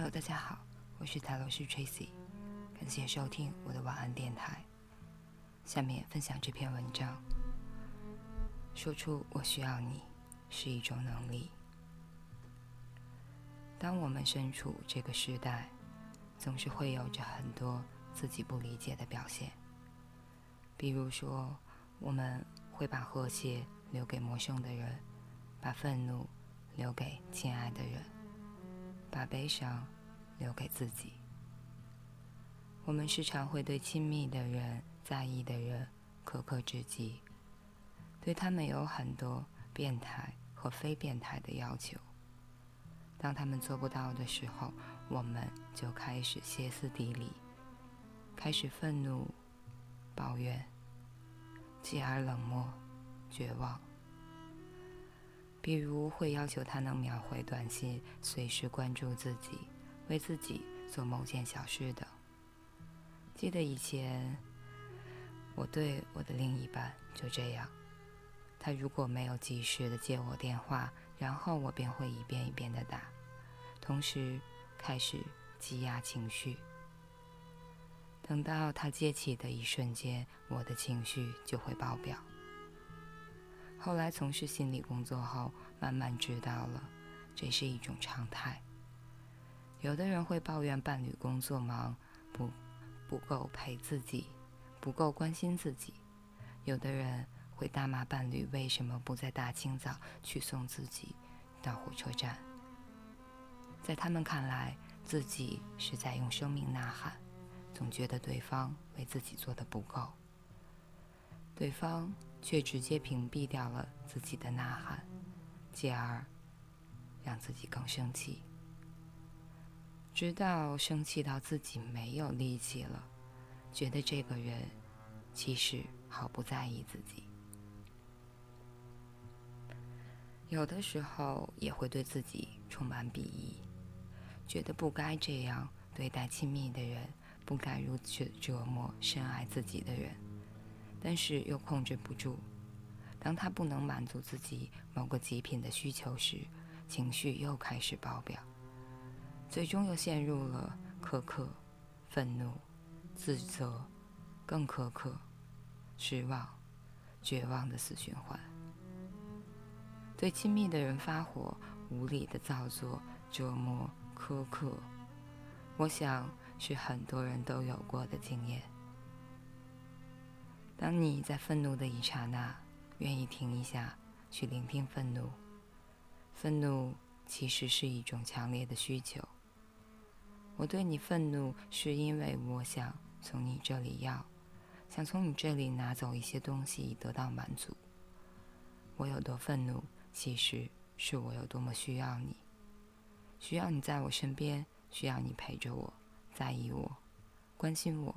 Hello，大家好，我是塔罗师 Tracy，感谢收听我的晚安电台。下面分享这篇文章。说出我需要你是一种能力。当我们身处这个时代，总是会有着很多自己不理解的表现。比如说，我们会把和谐留给陌生的人，把愤怒留给亲爱的人，把悲伤留给自己。我们时常会对亲密的人、在意的人苛刻至极。对他们有很多变态和非变态的要求。当他们做不到的时候，我们就开始歇斯底里，开始愤怒、抱怨，继而冷漠、绝望。比如会要求他能秒回短信，随时关注自己，为自己做某件小事等。记得以前，我对我的另一半就这样。他如果没有及时的接我电话，然后我便会一遍一遍的打，同时开始积压情绪。等到他接起的一瞬间，我的情绪就会爆表。后来从事心理工作后，慢慢知道了，这是一种常态。有的人会抱怨伴侣工作忙，不不够陪自己，不够关心自己；有的人。会大骂伴侣为什么不在大清早去送自己到火车站？在他们看来，自己是在用生命呐喊，总觉得对方为自己做的不够。对方却直接屏蔽掉了自己的呐喊，继而让自己更生气，直到生气到自己没有力气了，觉得这个人其实毫不在意自己。有的时候也会对自己充满鄙夷，觉得不该这样对待亲密的人，不该如此折磨深爱自己的人，但是又控制不住。当他不能满足自己某个极品的需求时，情绪又开始爆表，最终又陷入了苛刻、愤怒、自责、更苛刻、失望、绝望的死循环。对亲密的人发火、无理的造作、折磨、苛刻，我想是很多人都有过的经验。当你在愤怒的一刹那，愿意停一下，去聆听愤怒。愤怒其实是一种强烈的需求。我对你愤怒，是因为我想从你这里要，想从你这里拿走一些东西，以得到满足。我有多愤怒？其实是我有多么需要你，需要你在我身边，需要你陪着我，在意我，关心我。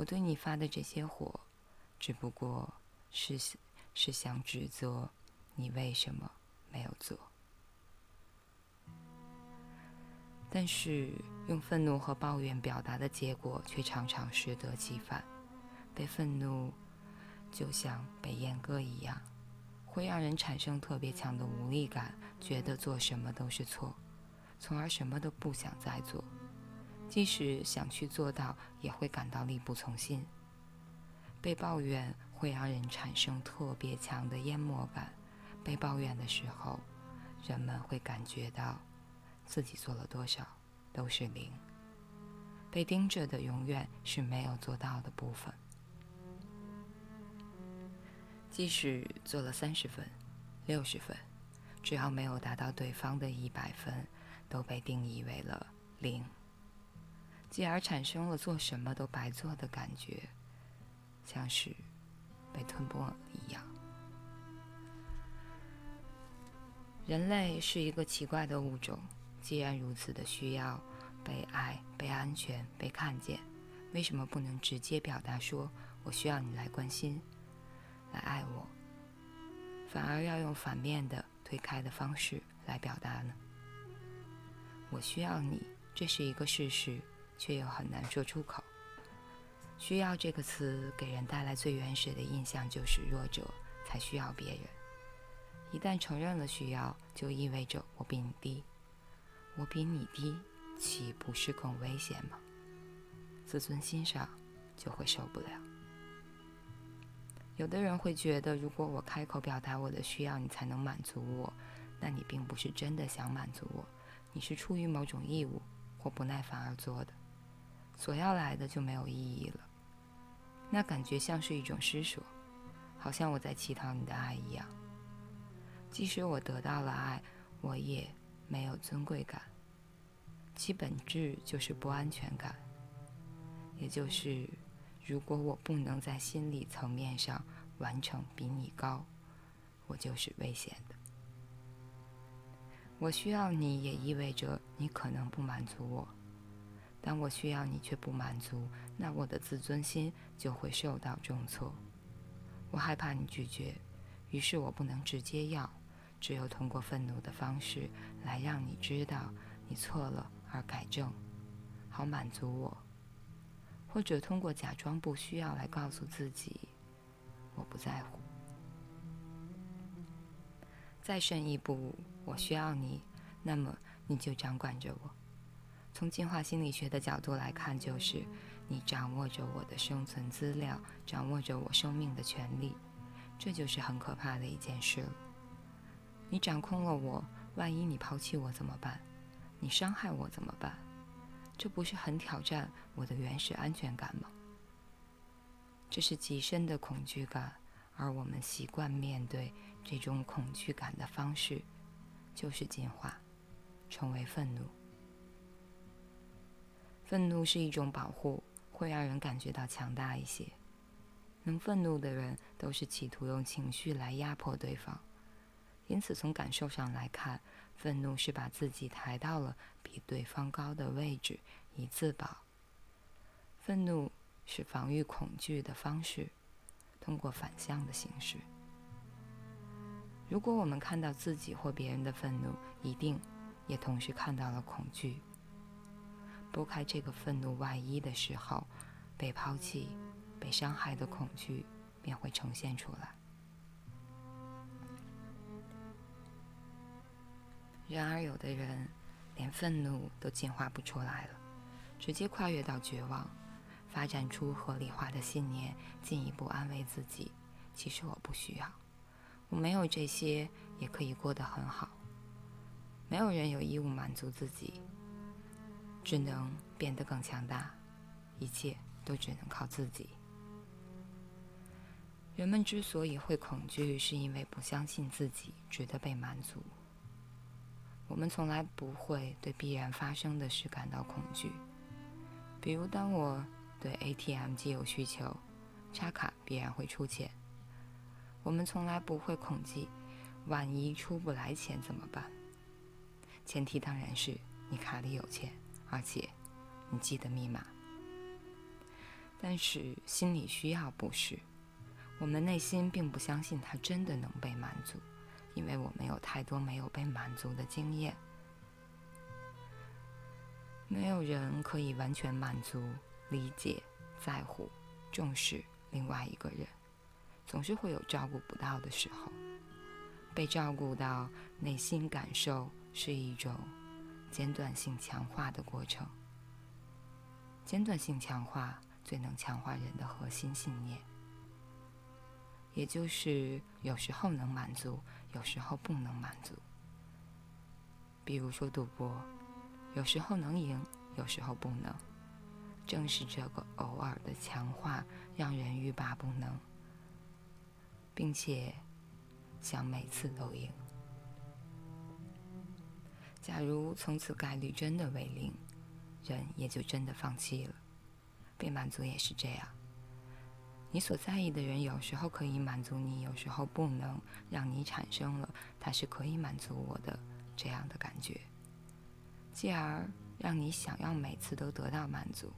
我对你发的这些火，只不过是是想指责你为什么没有做。但是用愤怒和抱怨表达的结果，却常常适得其反。被愤怒，就像被阉割一样。会让人产生特别强的无力感，觉得做什么都是错，从而什么都不想再做。即使想去做到，也会感到力不从心。被抱怨会让人产生特别强的淹没感，被抱怨的时候，人们会感觉到自己做了多少都是零。被盯着的永远是没有做到的部分。即使做了三十分、六十分，只要没有达到对方的一百分，都被定义为了零，继而产生了做什么都白做的感觉，像是被吞没了一样。人类是一个奇怪的物种，既然如此的需要被爱、被安全、被看见，为什么不能直接表达说“我需要你来关心”？来爱我，反而要用反面的推开的方式来表达呢？我需要你，这是一个事实，却又很难说出口。需要这个词给人带来最原始的印象就是弱者才需要别人。一旦承认了需要，就意味着我比你低，我比你低，岂不是更危险吗？自尊心上就会受不了。有的人会觉得，如果我开口表达我的需要，你才能满足我，那你并不是真的想满足我，你是出于某种义务或不耐烦而做的，索要来的就没有意义了。那感觉像是一种施舍，好像我在乞讨你的爱一样。即使我得到了爱，我也没有尊贵感，其本质就是不安全感，也就是。如果我不能在心理层面上完成比你高，我就是危险的。我需要你也意味着你可能不满足我。当我需要你却不满足，那我的自尊心就会受到重挫。我害怕你拒绝，于是我不能直接要，只有通过愤怒的方式来让你知道你错了而改正，好满足我。或者通过假装不需要来告诉自己，我不在乎。再深一步，我需要你，那么你就掌管着我。从进化心理学的角度来看，就是你掌握着我的生存资料，掌握着我生命的权利，这就是很可怕的一件事了。你掌控了我，万一你抛弃我怎么办？你伤害我怎么办？这不是很挑战我的原始安全感吗？这是极深的恐惧感，而我们习惯面对这种恐惧感的方式，就是进化，成为愤怒。愤怒是一种保护，会让人感觉到强大一些。能愤怒的人都是企图用情绪来压迫对方，因此从感受上来看。愤怒是把自己抬到了比对方高的位置以自保。愤怒是防御恐惧的方式，通过反向的形式。如果我们看到自己或别人的愤怒，一定也同时看到了恐惧。拨开这个愤怒外衣的时候，被抛弃、被伤害的恐惧便会呈现出来。然而，有的人连愤怒都进化不出来了，直接跨越到绝望，发展出合理化的信念，进一步安慰自己：其实我不需要，我没有这些也可以过得很好。没有人有义务满足自己，只能变得更强大，一切都只能靠自己。人们之所以会恐惧，是因为不相信自己值得被满足。我们从来不会对必然发生的事感到恐惧，比如当我对 ATM 机有需求，插卡必然会出钱。我们从来不会恐惧，万一出不来钱怎么办？前提当然是你卡里有钱，而且你记得密码。但是心理需要不是，我们内心并不相信它真的能被满足。因为我们有太多没有被满足的经验，没有人可以完全满足、理解、在乎、重视另外一个人，总是会有照顾不到的时候。被照顾到，内心感受是一种间断性强化的过程。间断性强化最能强化人的核心信念，也就是有时候能满足。有时候不能满足，比如说赌博，有时候能赢，有时候不能。正是这个偶尔的强化，让人欲罢不能，并且想每次都赢。假如从此概率真的为零，人也就真的放弃了。被满足也是这样。你所在意的人有时候可以满足你，有时候不能，让你产生了他是可以满足我的这样的感觉，继而让你想要每次都得到满足。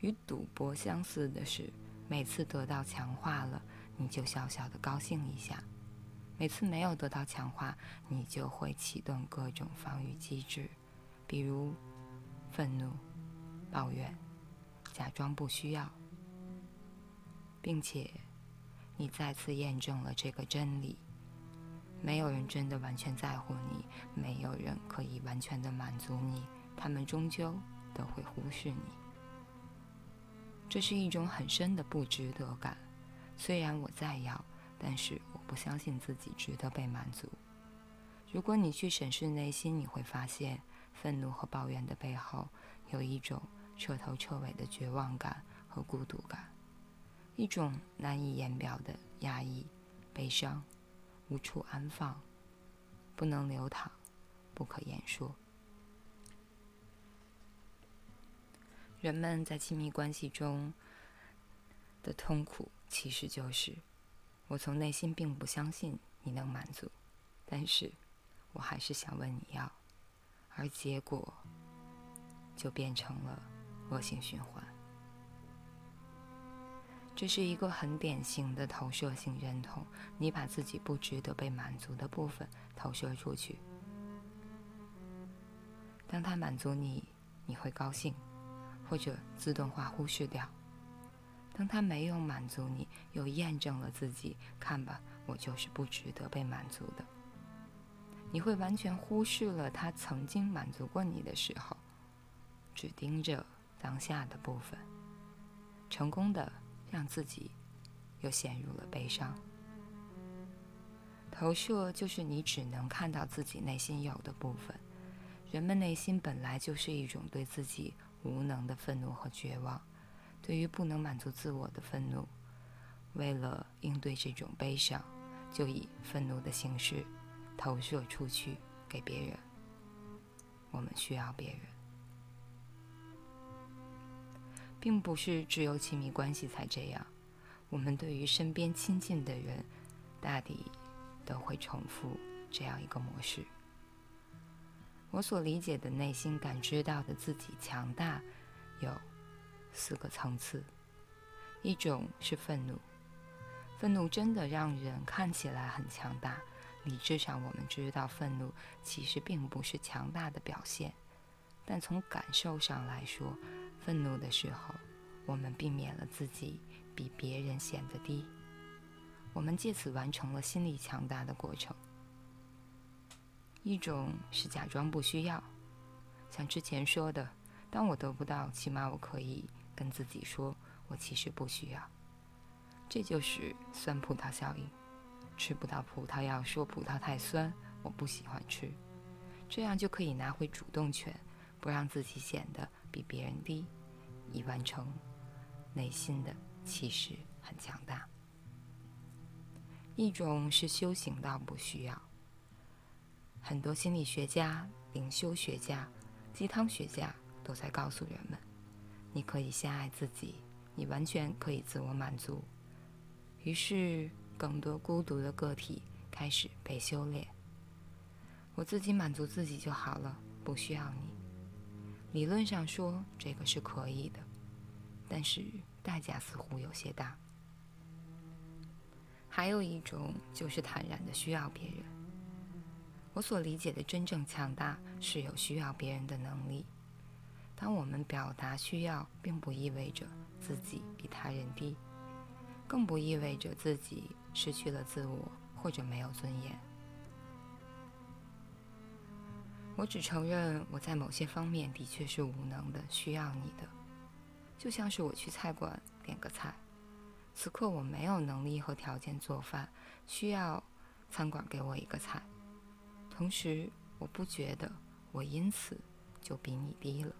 与赌博相似的是，每次得到强化了，你就小小的高兴一下；每次没有得到强化，你就会启动各种防御机制，比如愤怒、抱怨、假装不需要。并且，你再次验证了这个真理：没有人真的完全在乎你，没有人可以完全的满足你，他们终究都会忽视你。这是一种很深的不值得感。虽然我再要，但是我不相信自己值得被满足。如果你去审视内心，你会发现，愤怒和抱怨的背后，有一种彻头彻尾的绝望感和孤独感，一种难以言表的压抑、悲伤，无处安放，不能流淌，不可言说。人们在亲密关系中的痛苦，其实就是：我从内心并不相信你能满足，但是。我还是想问你要，而结果就变成了恶性循环。这是一个很典型的投射性认同，你把自己不值得被满足的部分投射出去，当他满足你，你会高兴，或者自动化忽视掉；当他没有满足你，又验证了自己，看吧，我就是不值得被满足的。你会完全忽视了他曾经满足过你的时候，只盯着当下的部分，成功的让自己又陷入了悲伤。投射就是你只能看到自己内心有的部分。人们内心本来就是一种对自己无能的愤怒和绝望，对于不能满足自我的愤怒，为了应对这种悲伤，就以愤怒的形式。投射出去给别人，我们需要别人，并不是只有亲密关系才这样。我们对于身边亲近的人，大抵都会重复这样一个模式。我所理解的内心感知到的自己强大，有四个层次：一种是愤怒，愤怒真的让人看起来很强大。理智上，我们知道愤怒其实并不是强大的表现，但从感受上来说，愤怒的时候，我们避免了自己比别人显得低，我们借此完成了心理强大的过程。一种是假装不需要，像之前说的，当我得不到，起码我可以跟自己说，我其实不需要，这就是酸葡萄效应。吃不到葡萄要说葡萄太酸，我不喜欢吃，这样就可以拿回主动权，不让自己显得比别人低，以完成内心的气势很强大。一种是修行到不需要，很多心理学家、灵修学家、鸡汤学家都在告诉人们：你可以先爱自己，你完全可以自我满足。于是。更多孤独的个体开始被修炼。我自己满足自己就好了，不需要你。理论上说这个是可以的，但是代价似乎有些大。还有一种就是坦然的需要别人。我所理解的真正强大是有需要别人的能力。当我们表达需要，并不意味着自己比他人低，更不意味着自己。失去了自我，或者没有尊严。我只承认我在某些方面的确是无能的，需要你的。就像是我去菜馆点个菜，此刻我没有能力和条件做饭，需要餐馆给我一个菜。同时，我不觉得我因此就比你低了，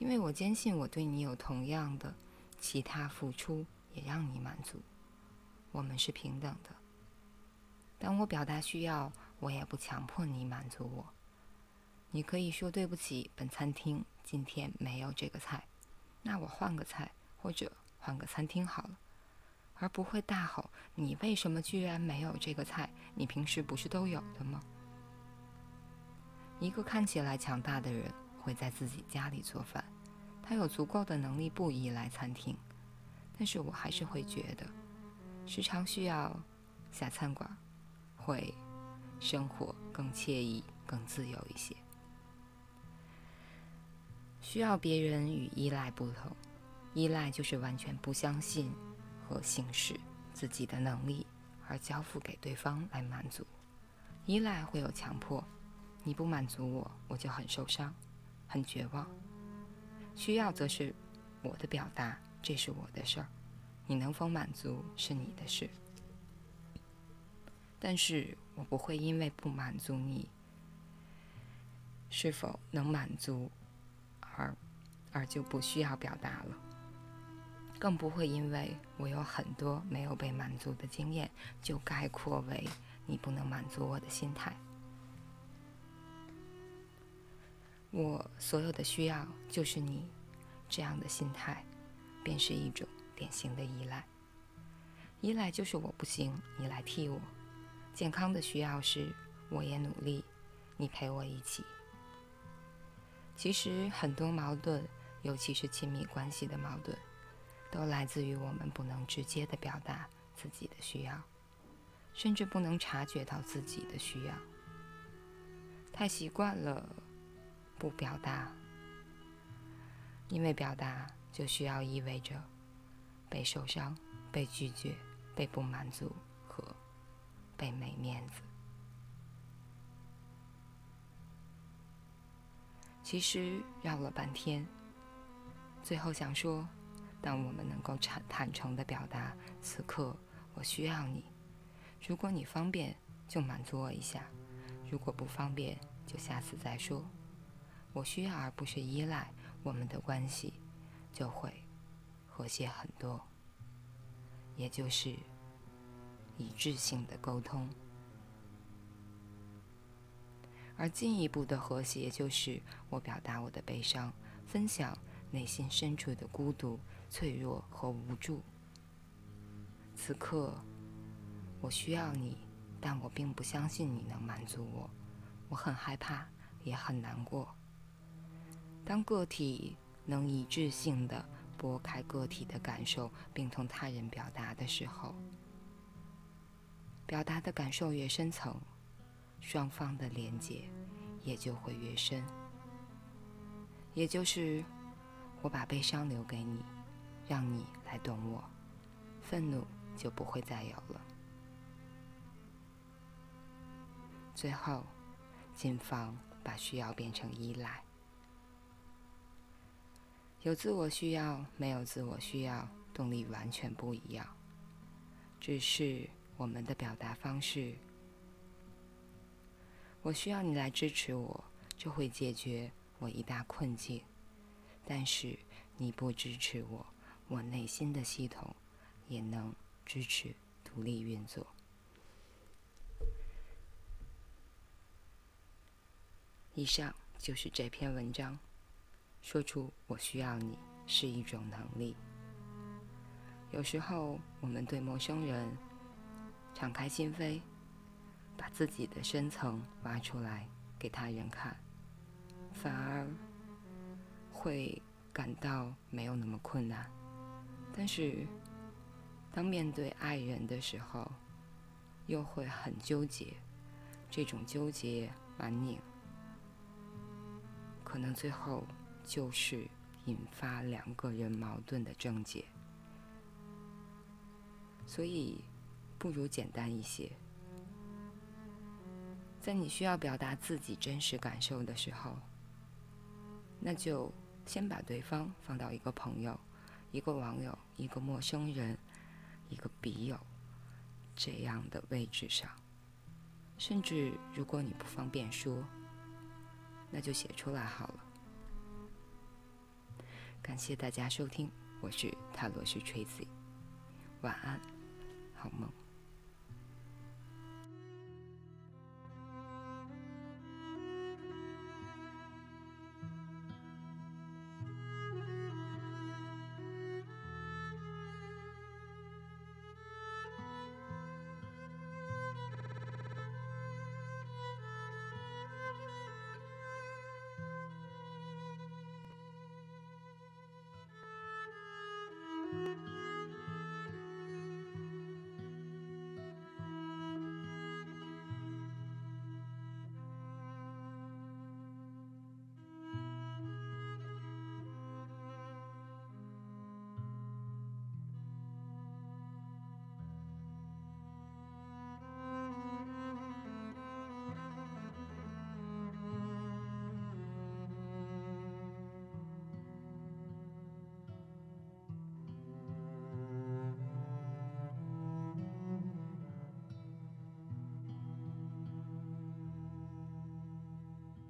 因为我坚信我对你有同样的其他付出，也让你满足。我们是平等的。当我表达需要，我也不强迫你满足我。你可以说对不起，本餐厅今天没有这个菜，那我换个菜或者换个餐厅好了，而不会大吼：“你为什么居然没有这个菜？你平时不是都有的吗？”一个看起来强大的人会在自己家里做饭，他有足够的能力不依赖餐厅，但是我还是会觉得。时常需要下餐馆，会生活更惬意、更自由一些。需要别人与依赖不同，依赖就是完全不相信和行使自己的能力，而交付给对方来满足。依赖会有强迫，你不满足我，我就很受伤，很绝望。需要则是我的表达，这是我的事儿，你能否满足是你的事。但是我不会因为不满足你是否能满足而而就不需要表达了，更不会因为我有很多没有被满足的经验就概括为你不能满足我的心态。我所有的需要就是你这样的心态，便是一种典型的依赖。依赖就是我不行，你来替我。健康的需要是，我也努力，你陪我一起。其实很多矛盾，尤其是亲密关系的矛盾，都来自于我们不能直接的表达自己的需要，甚至不能察觉到自己的需要。太习惯了不表达，因为表达就需要意味着被受伤、被拒绝、被不满足和。被没面子。其实绕了半天，最后想说：当我们能够坦坦诚的表达，此刻我需要你，如果你方便就满足我一下，如果不方便就下次再说。我需要而不是依赖，我们的关系就会和谐很多。也就是。一致性的沟通，而进一步的和谐就是我表达我的悲伤，分享内心深处的孤独、脆弱和无助。此刻，我需要你，但我并不相信你能满足我，我很害怕，也很难过。当个体能一致性的拨开个体的感受，并同他人表达的时候，表达的感受越深层，双方的连接也就会越深。也就是，我把悲伤留给你，让你来懂我，愤怒就不会再有了。最后，谨防把需要变成依赖。有自我需要，没有自我需要，动力完全不一样，只是。我们的表达方式，我需要你来支持我，这会解决我一大困境。但是你不支持我，我内心的系统也能支持独立运作。以上就是这篇文章，说出我需要你是一种能力。有时候我们对陌生人。敞开心扉，把自己的深层挖出来给他人看，反而会感到没有那么困难。但是，当面对爱人的时候，又会很纠结。这种纠结、蛮拧，可能最后就是引发两个人矛盾的症结。所以。不如简单一些。在你需要表达自己真实感受的时候，那就先把对方放到一个朋友、一个网友、一个陌生人、一个笔友这样的位置上。甚至如果你不方便说，那就写出来好了。感谢大家收听，我是塔罗斯 Tracy，晚安，好梦。